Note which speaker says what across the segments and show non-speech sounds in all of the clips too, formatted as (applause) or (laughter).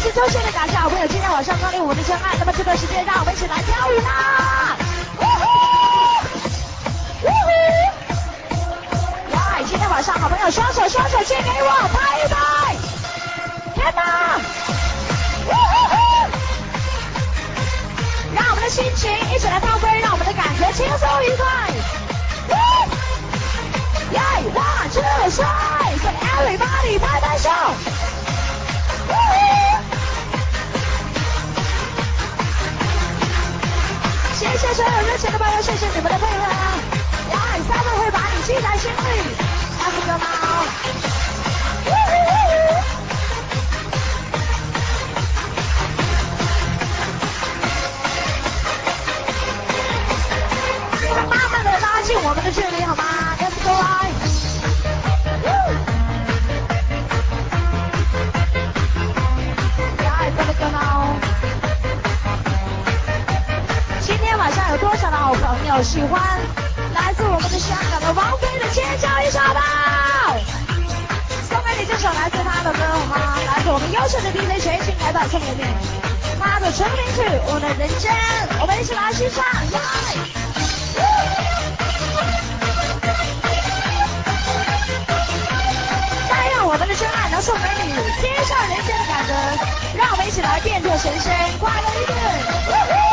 Speaker 1: 谢周线的感谢好朋友今天晚上光临我们的真爱，那么这段时间让我们一起来跳舞啦！呜呼，呜呼！来，今天晚上好朋友双手双手借给我拍一拍，天哪！呜呼呼！让我们的心情一起来放飞，让我们的感觉轻松愉快。Yeah, one, two, three, so everybody 拍拍手。谢谢所有热情的朋友，谢谢你们的配合。来，他们会把你记在心里，来不个猫。慢慢的拉近我们的距离，好吗好喜欢来自我们的香港的王菲的尖叫一首吧？送给你这首来自她的歌，好吗？来自我们优秀的 DJ 全新来吧，送给你。她的成名曲《我的人间》，我们一起来欣赏，来。但愿我们的真爱能送给你天上人间的感觉，让我们一起来变作神仙，快乐一点。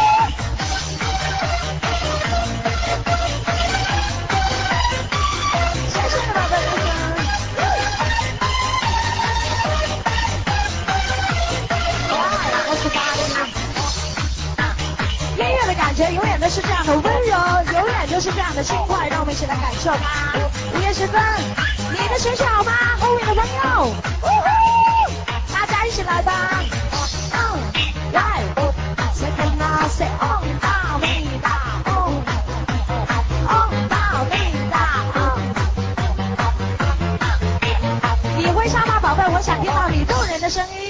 Speaker 1: 是这样的温柔，永远都是这样的轻快，让我们一起来感受吧。午夜时分，你的学习好吗？后面的朋友，呜呼，大家一起来吧。嗯，来，say can I say on 大米大 on on 大米大 on。你会唱吗，宝贝？我想听到你动人的声音。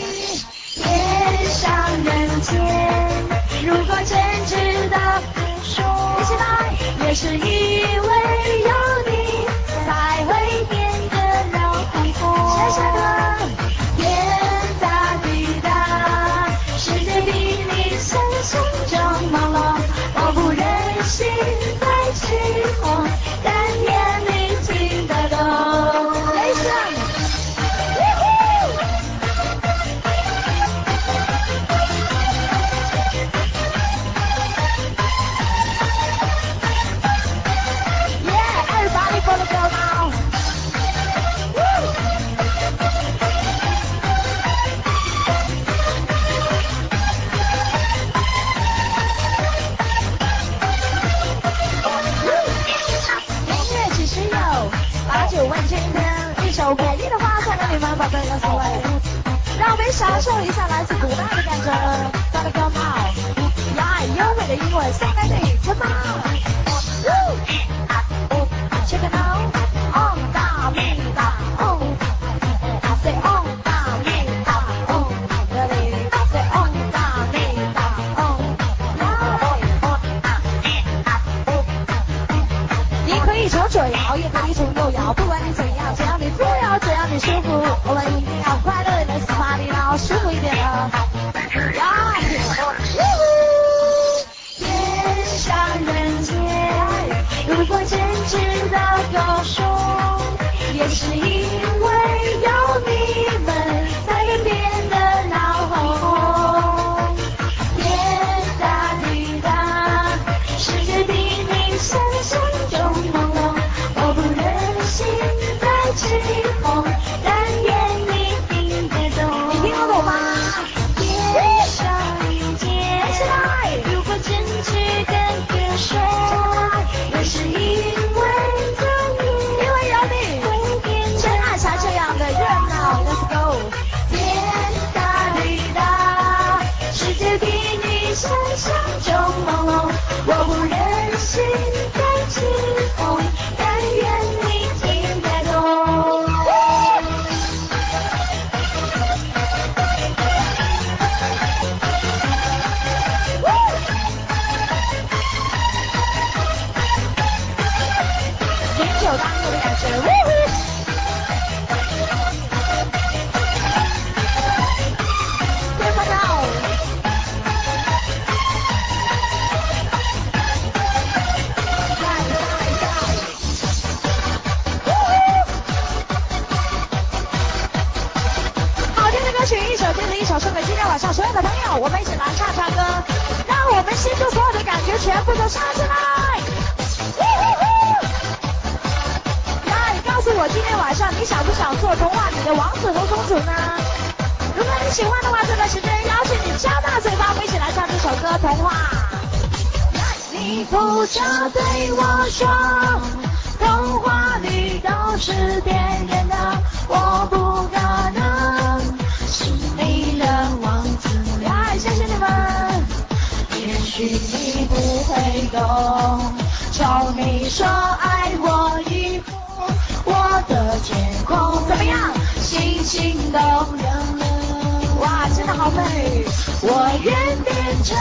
Speaker 1: 愿变
Speaker 2: 成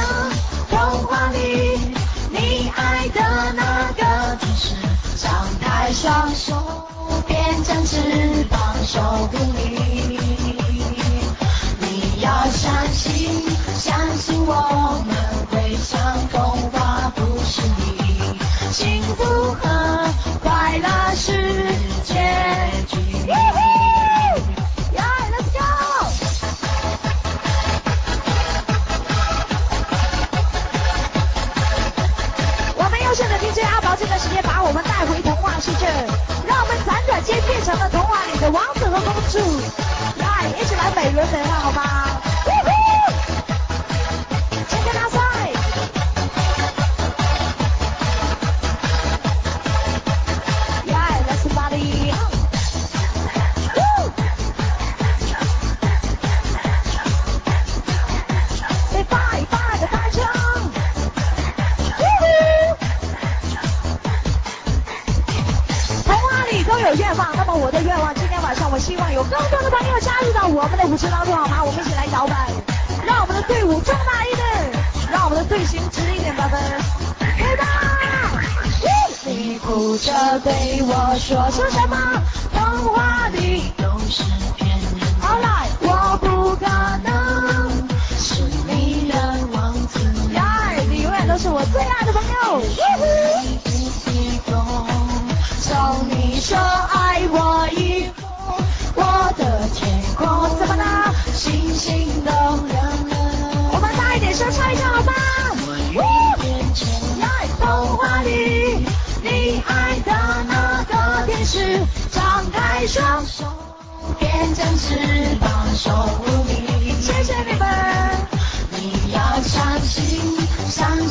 Speaker 2: 童话里你爱的那个天使张开双手变成翅膀守护你。你要相信相信我们会像童话故事里幸福和快乐是想到童话里的王子和公主。来一起来美轮美奂好吧？对我说，说什么？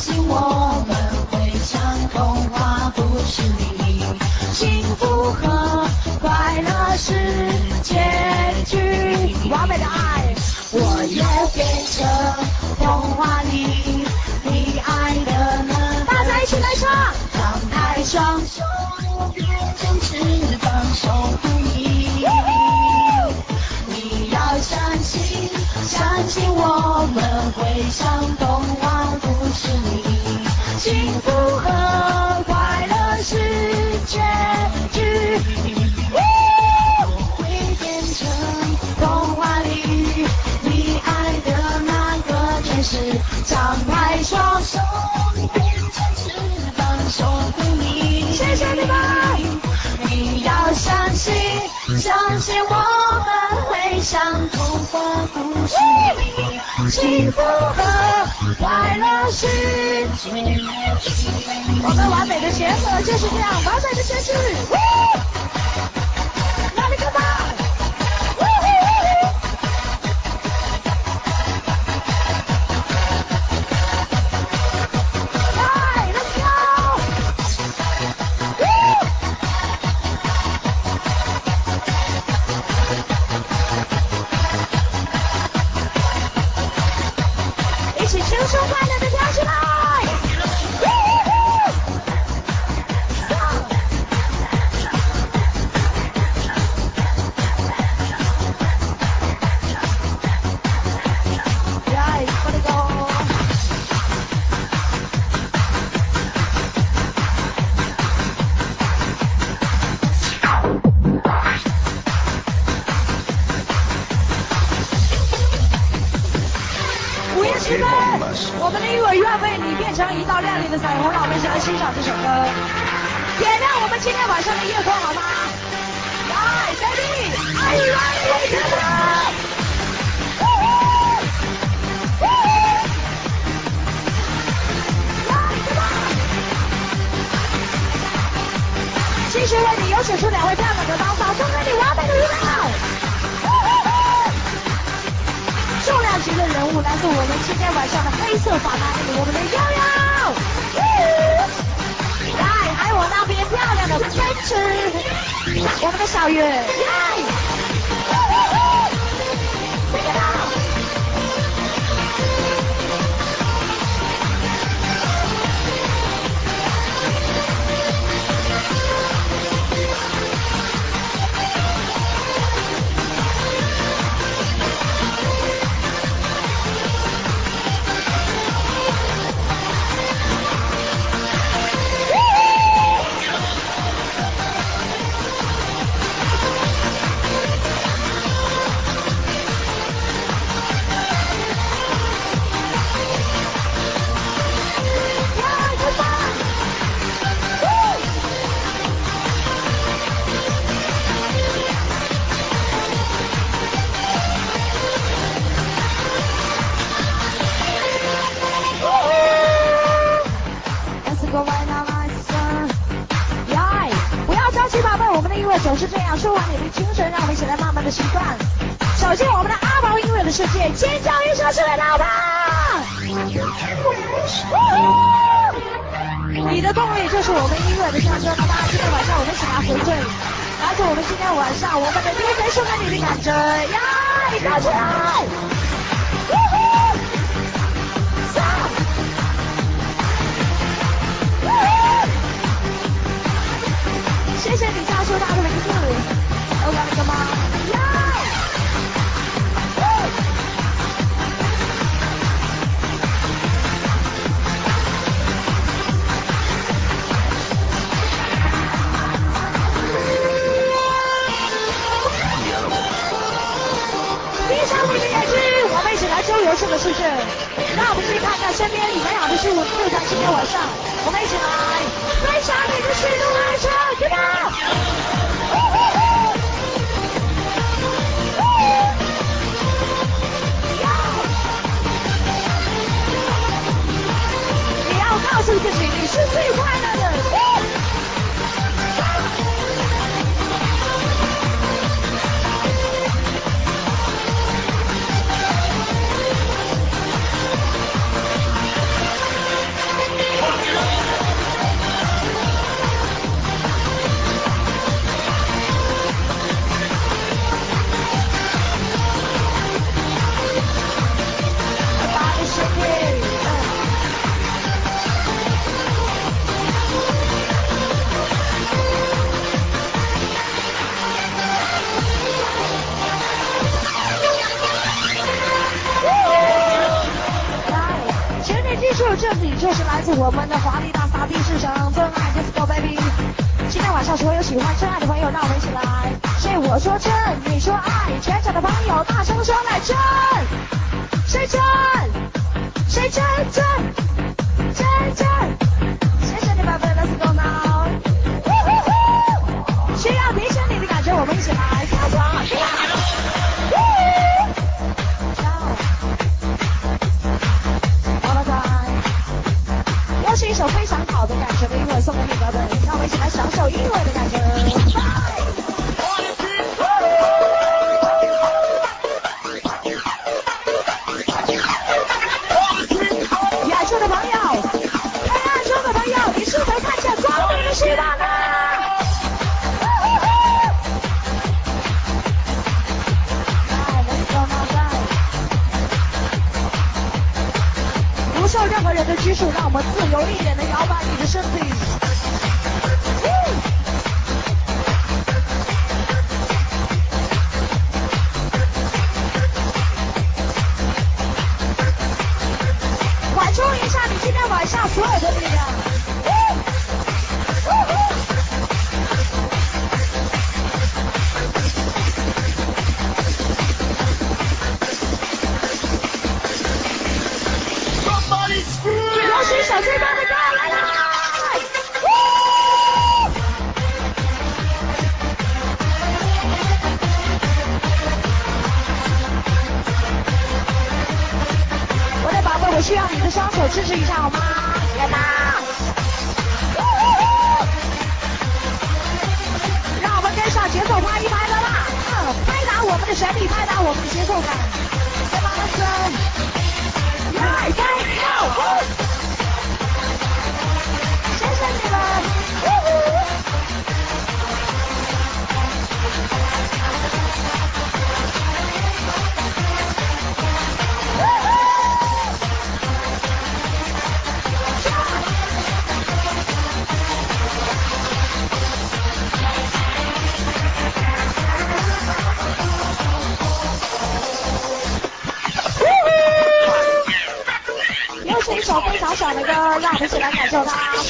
Speaker 2: 相信我们会像童话故事里，幸福和快乐是结局。完美的爱，我要变成童话里你爱的那把，再一次的说，张开双手，变成翅膀，守护你。你要相信，相信我们会像童话。是你，幸福和快乐是结局。我会变成童话里你爱的那个天使，张开双手，变成翅膀守护你。谢谢你吧，你要相信，相信我们会像童话故事里幸福和。快乐是我们完美的结合，就是这样完美的诠释。愿为你变成一道亮丽的彩虹。让我们一起来欣赏这首歌，点亮我们今天晚上的夜空，好吗？来，Baby，I love you tonight。
Speaker 1: 其实为你有请出两位漂亮的搭档，送给你完美的月亮。重量级的人物来自我们今天晚上的黑色法拉利我们的悠悠来还有我那边漂亮的奔驰我们的小月耶！呜 (laughs) 呜一首非常好的感觉的英文送给你们让我们一起来享受英文的感觉。我自由一点的摇摆你的身体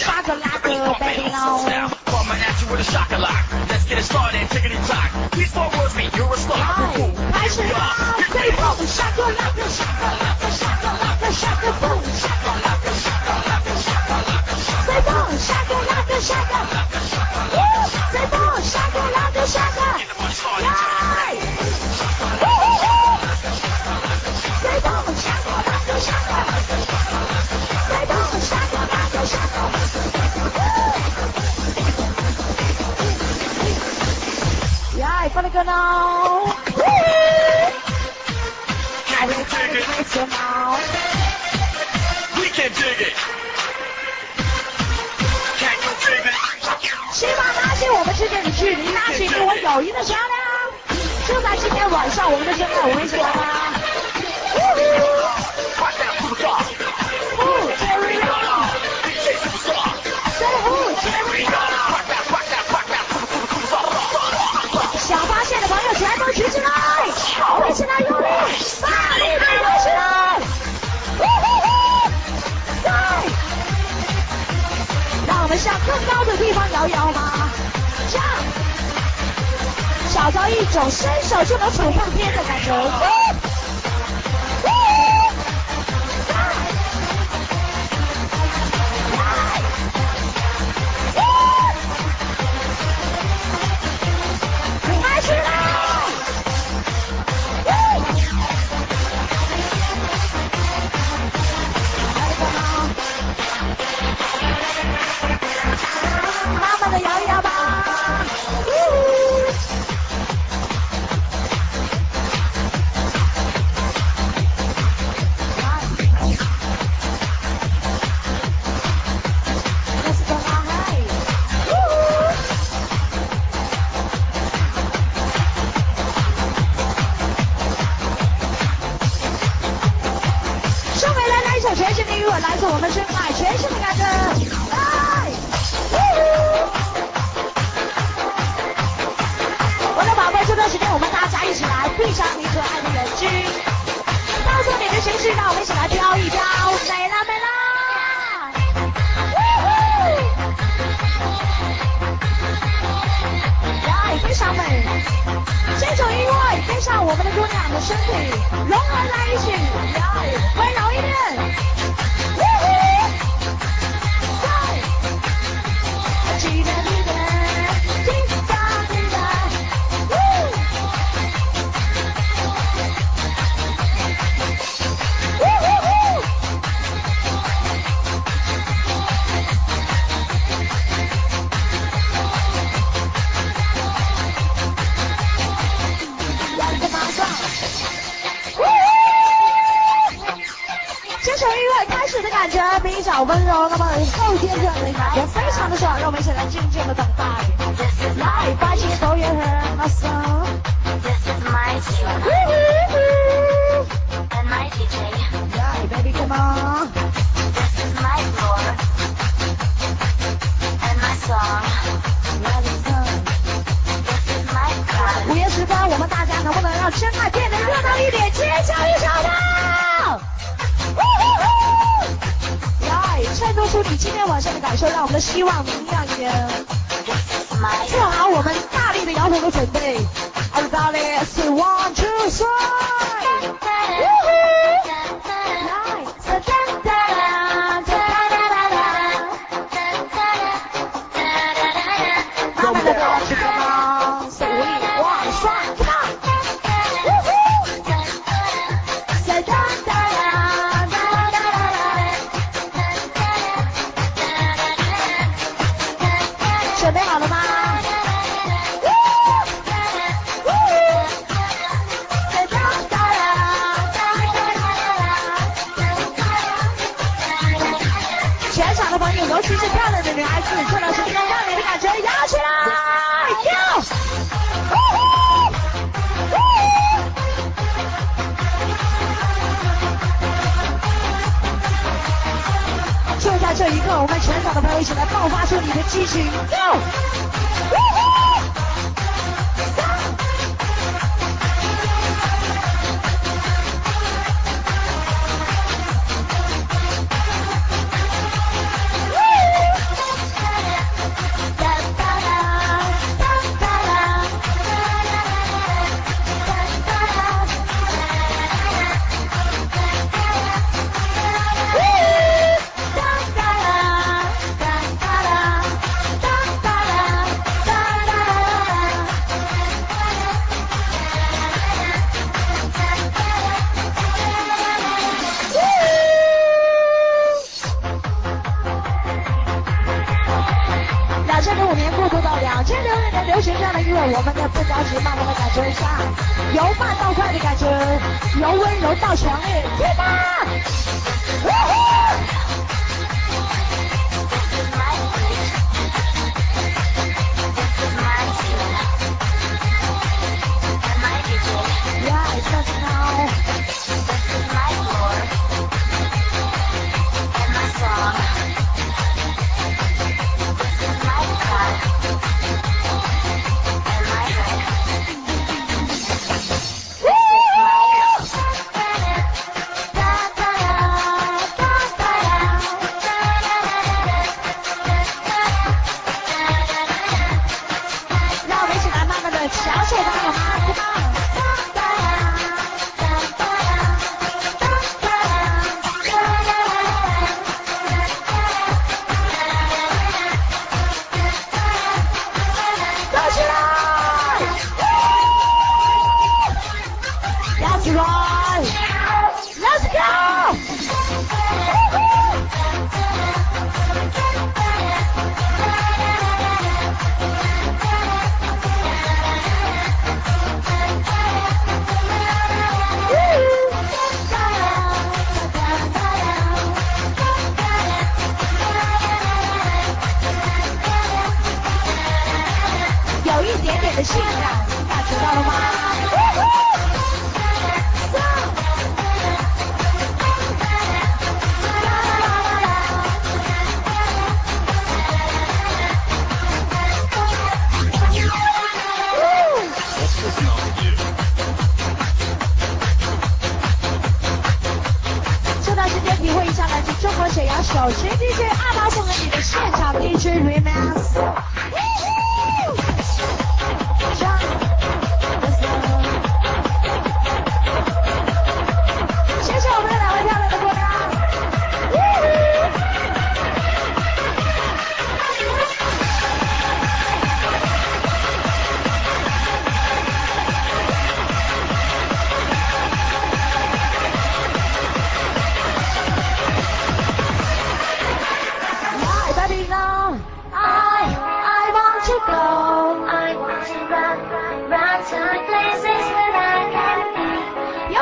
Speaker 3: Coming at you with a shock lock. Let's get it started, tickety tock. Please forward me, you're a star.
Speaker 1: Boom, I should rock. Get ready, Shaka Shock shaka lock, shaka a shaka shock a lock, shock a boom. Shaka a shaka shock shaka lock, shaka a lock, shock a boom. Shock a shaka shock shaka lock, shock a shaka shock shaka boom. Shock a shaka shock shaka lock, shock a. shaka the shaka started.
Speaker 3: Hello，希 dig
Speaker 1: 我们之间的距离，拉近你我友谊的桥梁。就在今天晚上，我们的身份有危险啊！找到一种伸手就能抚碰天的感觉。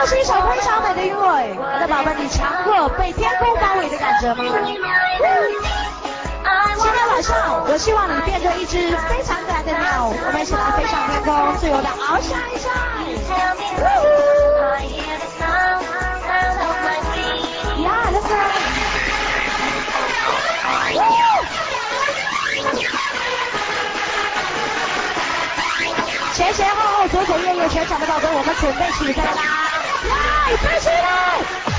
Speaker 1: 是一首非常美的韵味。我的宝贝，你强过被天空包围的感觉吗？今天晚上，我希望你变成一只非常可爱的鸟，我们一起来飞上天空，自由的翱翔一下。前前后后左左右右全场的宝贝，我们准备起飞啦！来继续来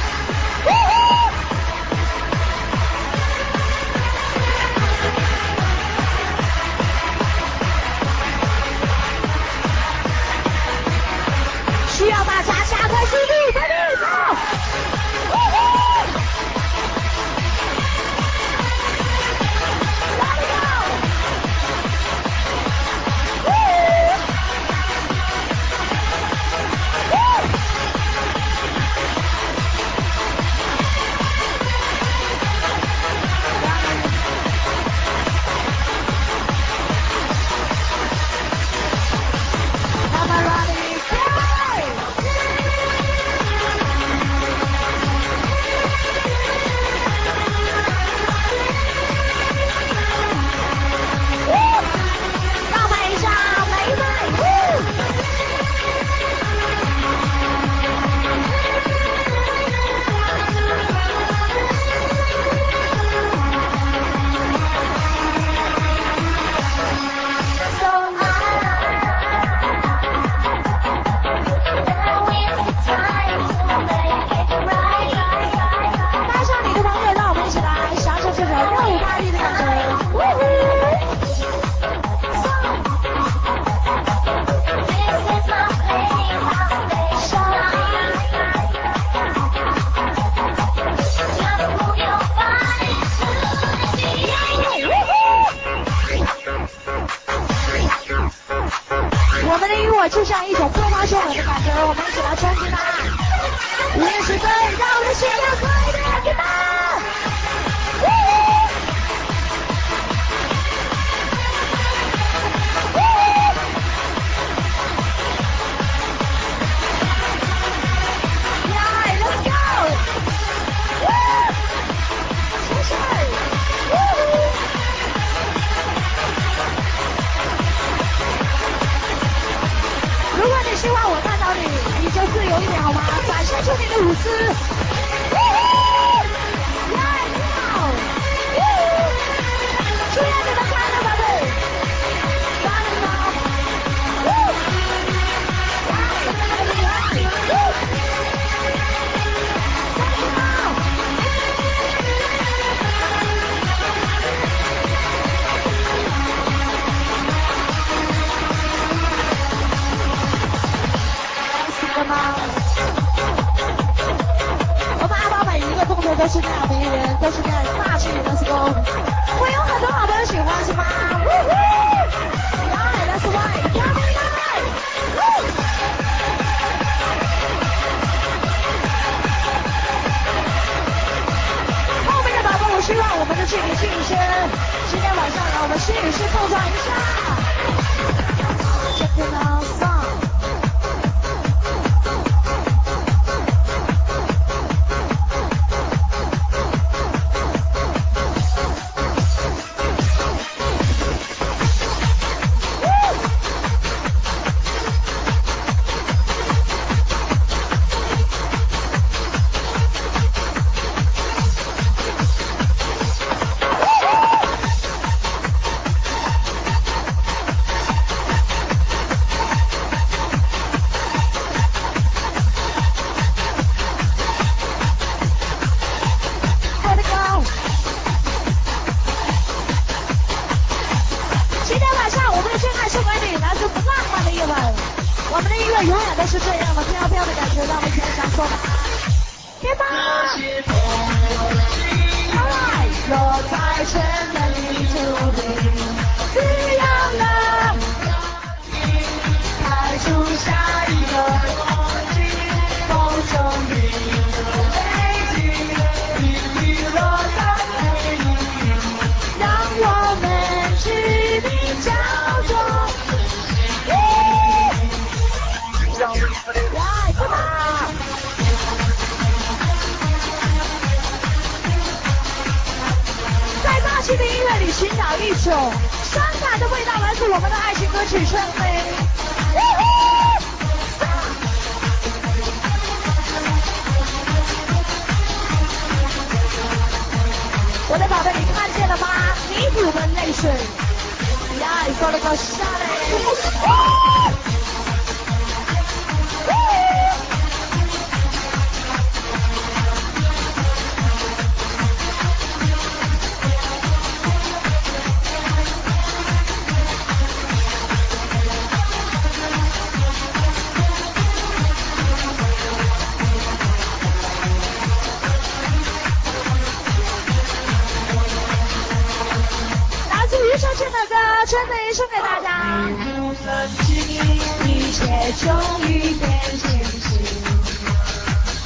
Speaker 1: 终于变清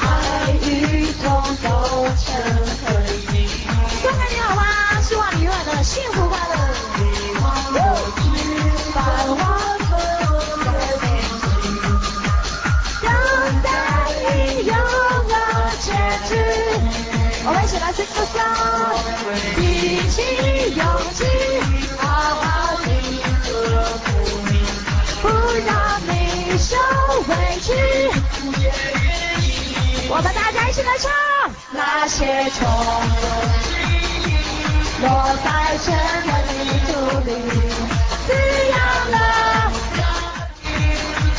Speaker 1: 爱与痛都成回忆你好吗希望你永远的幸福快乐我们一起来去一起勇气受委屈我们大家一起来唱那些痛的记忆落在什的泥土里滋养了大地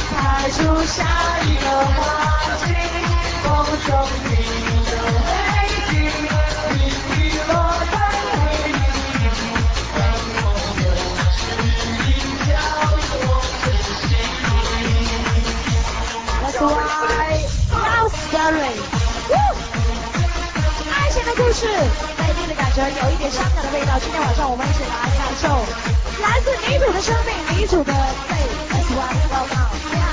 Speaker 1: 开出下一个花季风中你的泪滴 Sorry，爱情的故事，内地的感觉有一点伤感的味道。今天晚上我们一起来感受来自女主的生命，女主的最 S one 的。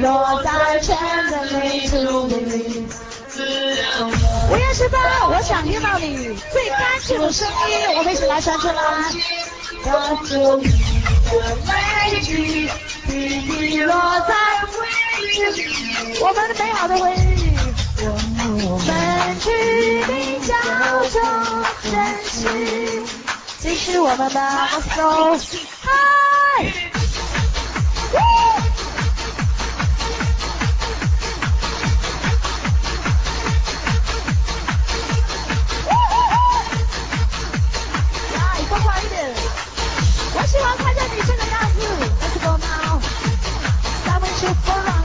Speaker 1: 落在全的泥土里。五月十八，我想听到你最干净的声音，我们一起来唱出来。那就一个泪滴，滴滴落在回忆，我们美好的回忆。我们去比较中珍惜，继续我们的 Let's 我喜欢看见你这个样子。Let's go now，咱们去疯狂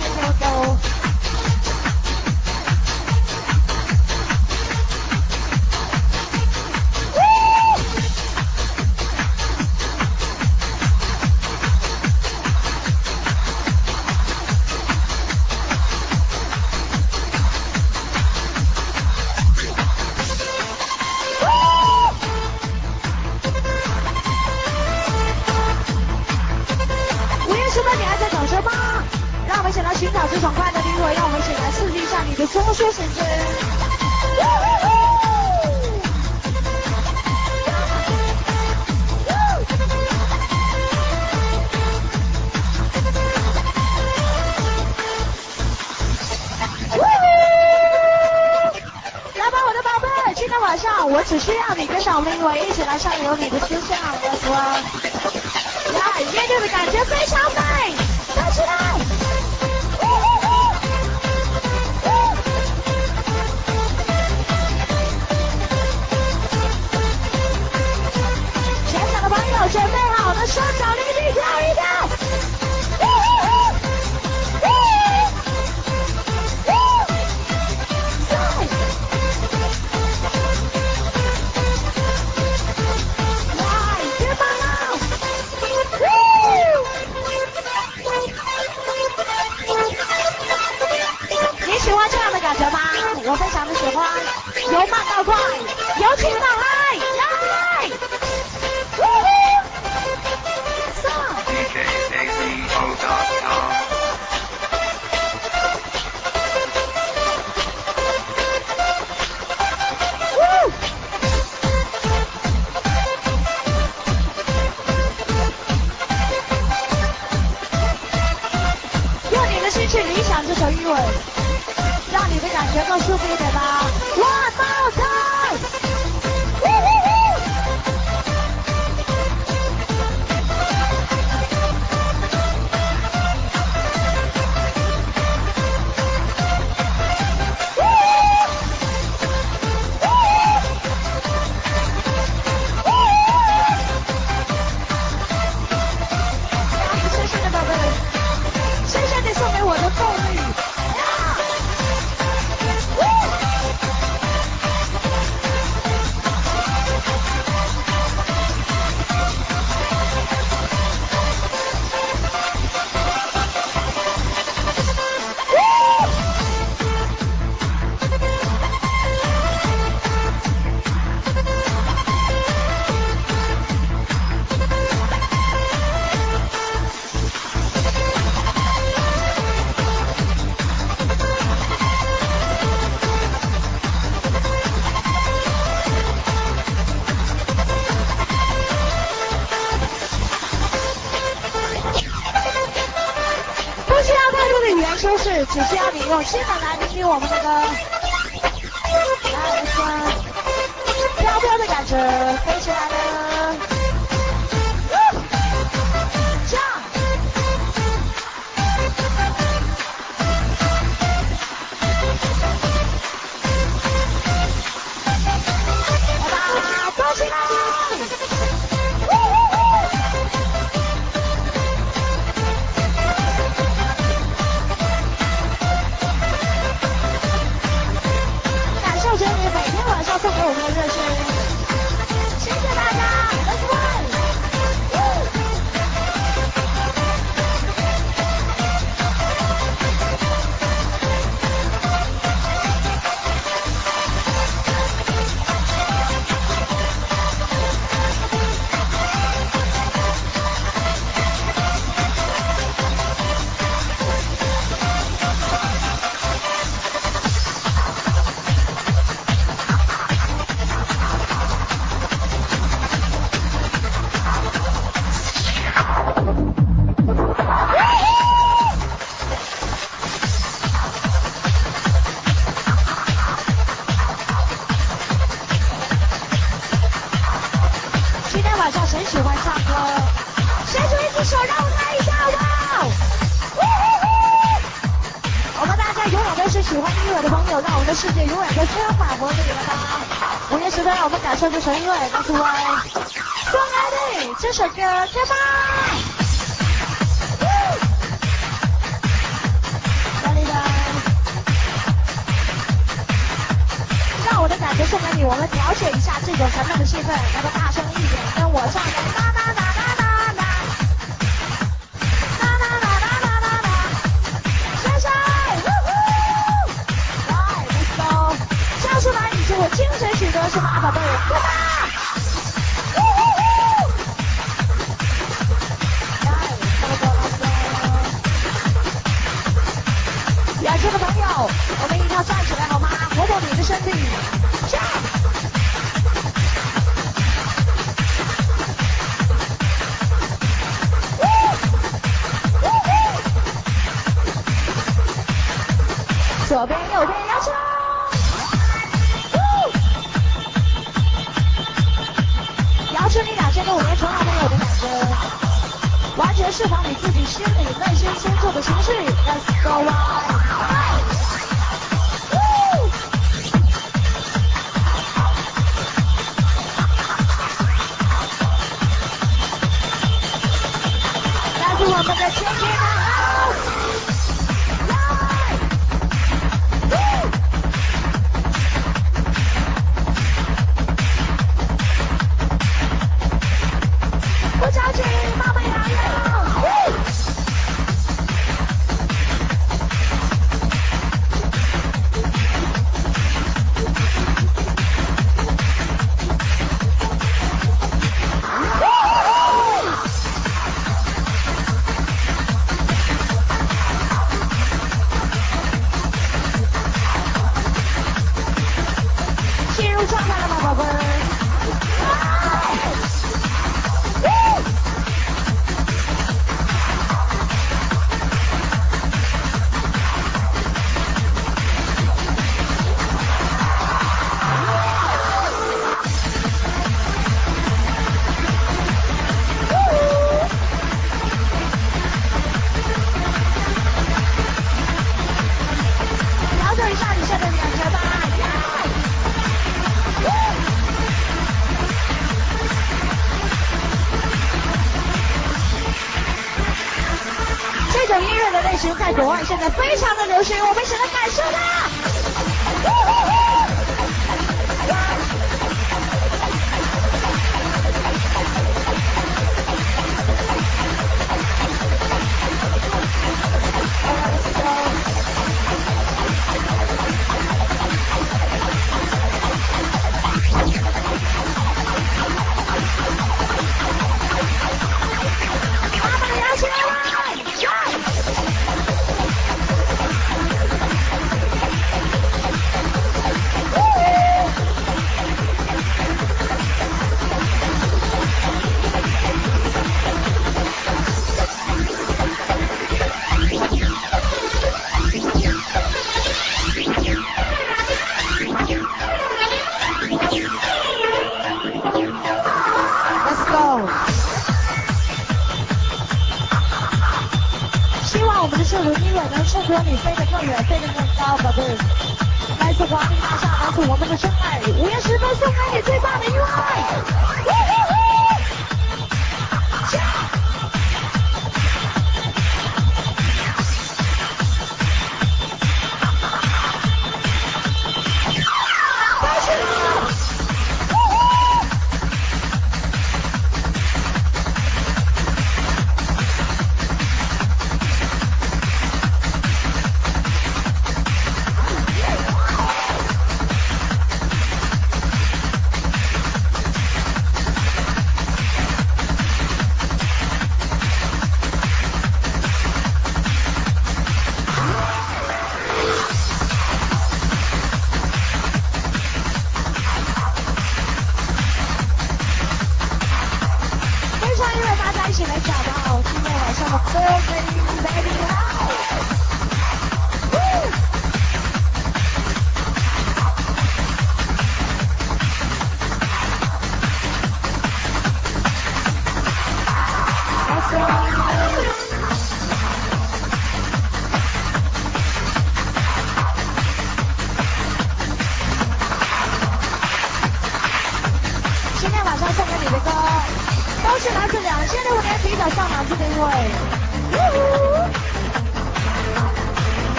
Speaker 1: 我只需要你跟着我们灵魂一起来上游你的思想，我说。来，乐队的感觉非常美，跳起来！全场的朋友准备好了，双脚我非常的喜欢，由慢到快，由轻到现在让我们感受这神韵乐叔哎送爱的这首歌开吧。呜的让我的感觉送给你我们调解一下这种沉闷的气氛来吧大声一点。跟我唱哒哒哒。是的是马宝贝，出发！远处的朋友，我们一定要站起来好吗？活动你的身体。是把你自己心里内心深处的情绪 let's go 啊。Vamos, papai.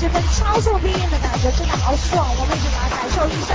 Speaker 1: 这份超速拼音的感觉真的好爽我们一起来感受一下。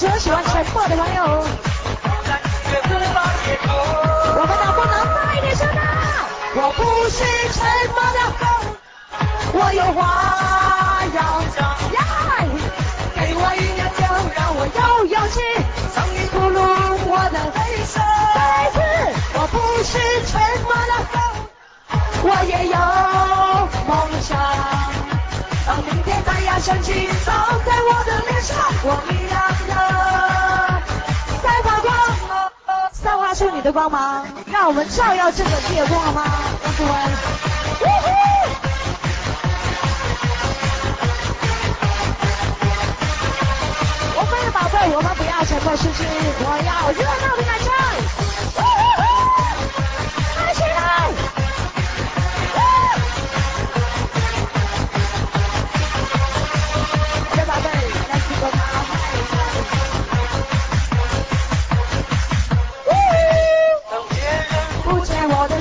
Speaker 1: 所喜欢沉默的朋友。我们能不能大一点声呢？我不是沉默的，我有话要讲。给我一点就让我有勇气，唱一吐露我的黑色。再次，我不是沉默的，我也有梦想。让明天太阳升起，照在我的脸上，我一样的在发光。散发出你的光芒，让我们照耀这个夜空好吗？同我们。我们的宝贝，我们不要沉默，是不？我要热闹的掌声。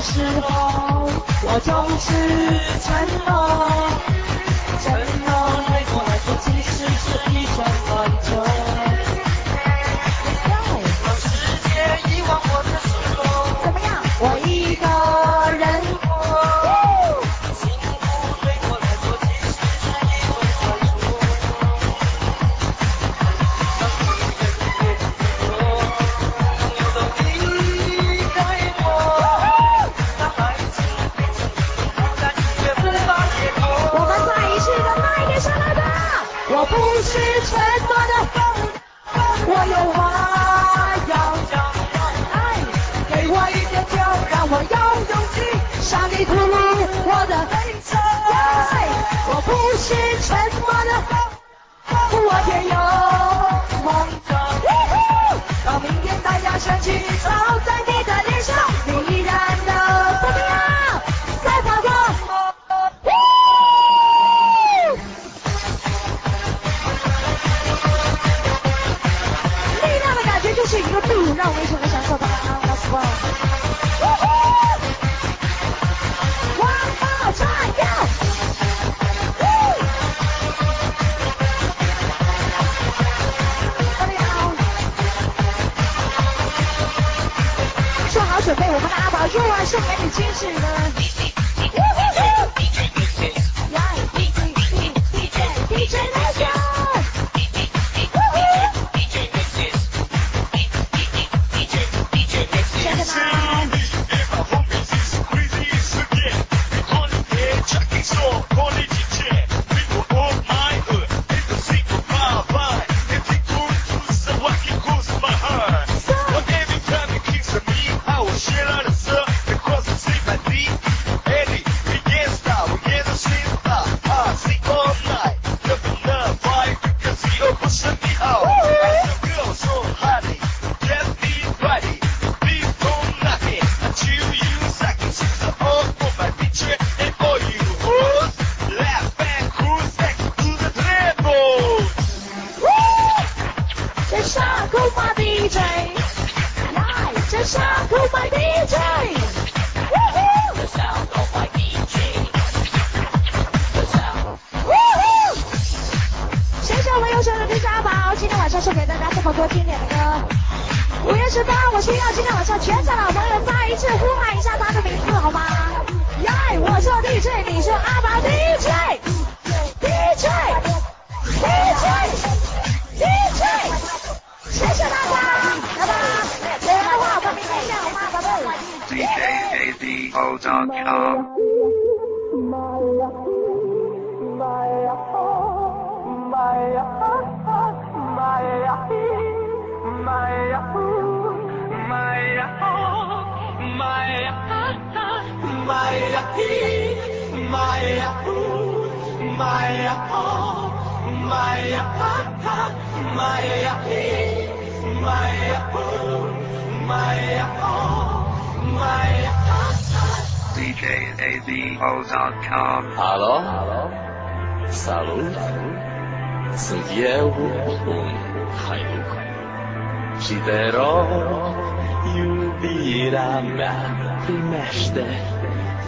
Speaker 1: 时候我总是沉默。DJJZO.com. My heart, my heart, my heart.
Speaker 4: DJAZOZON.com.
Speaker 2: Alo? Salut! Sunt eu, un haiduc Și te rog, iubirea mea Primește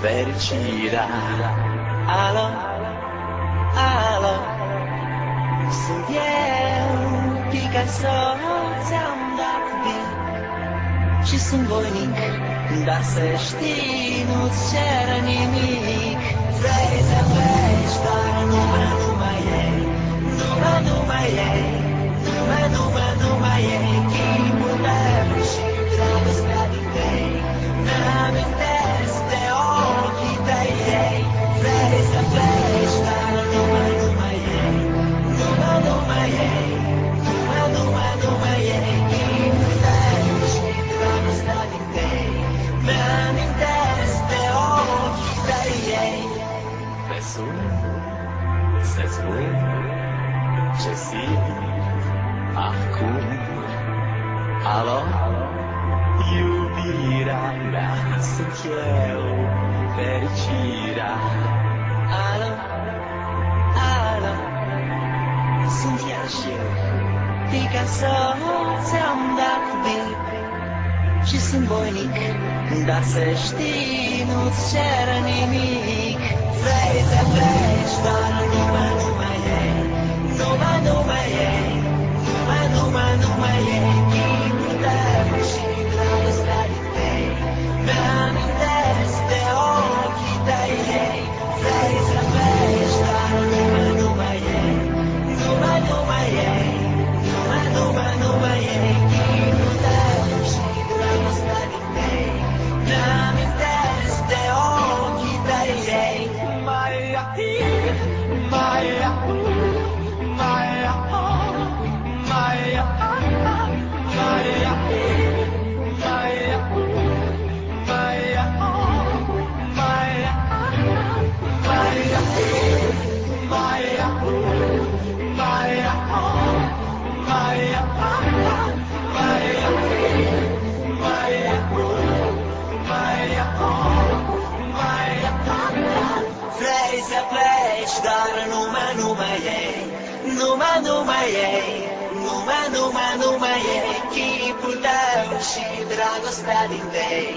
Speaker 2: fericirea Alo? Alo? Sunt eu, Picasso Ți-am dat bine și sunt voinic Dar să știi, nu-ți cer nimic. Vrei să pleci, dar numai, numai ei Numai, numai ei Numai, numai, numai ei Chipul tău și dragostea din tei Mi-amintesc de ochii tăi. Ei Vrei să pleci, dar numai, numai ei Numai, numai ei sun să spun ce simt acum Alo? Iubirea mea sunt eu, fericirea Alo? Alo? Sunt iar și eu Picasso ți-am dat bip și sunt voinic Dar să știi, nu-ți cer nimic Nobody, nobody, nobody, nobody, nobody, nobody, nobody, nobody, nobody, nobody, nobody, nobody, nobody, nobody, nobody, nobody, nobody, Numai, numai ei Numai, numai, numai ei Chipul tău și dragostea din tei.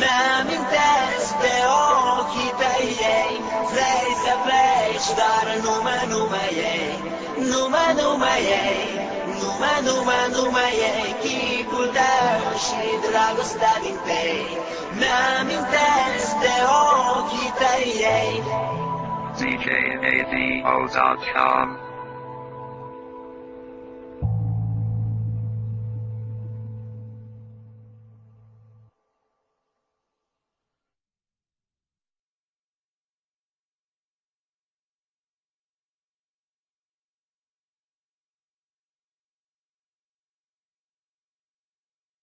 Speaker 2: Mi-amintesc de ochii tăi ei Vrei să pleci, dar numai, numai ei Numai, numai ei Numai, numai, numai ei Chipul tău și dragostea din tei. Mi-amintesc de ochii tăi ei.
Speaker 4: DJAZOZON.com.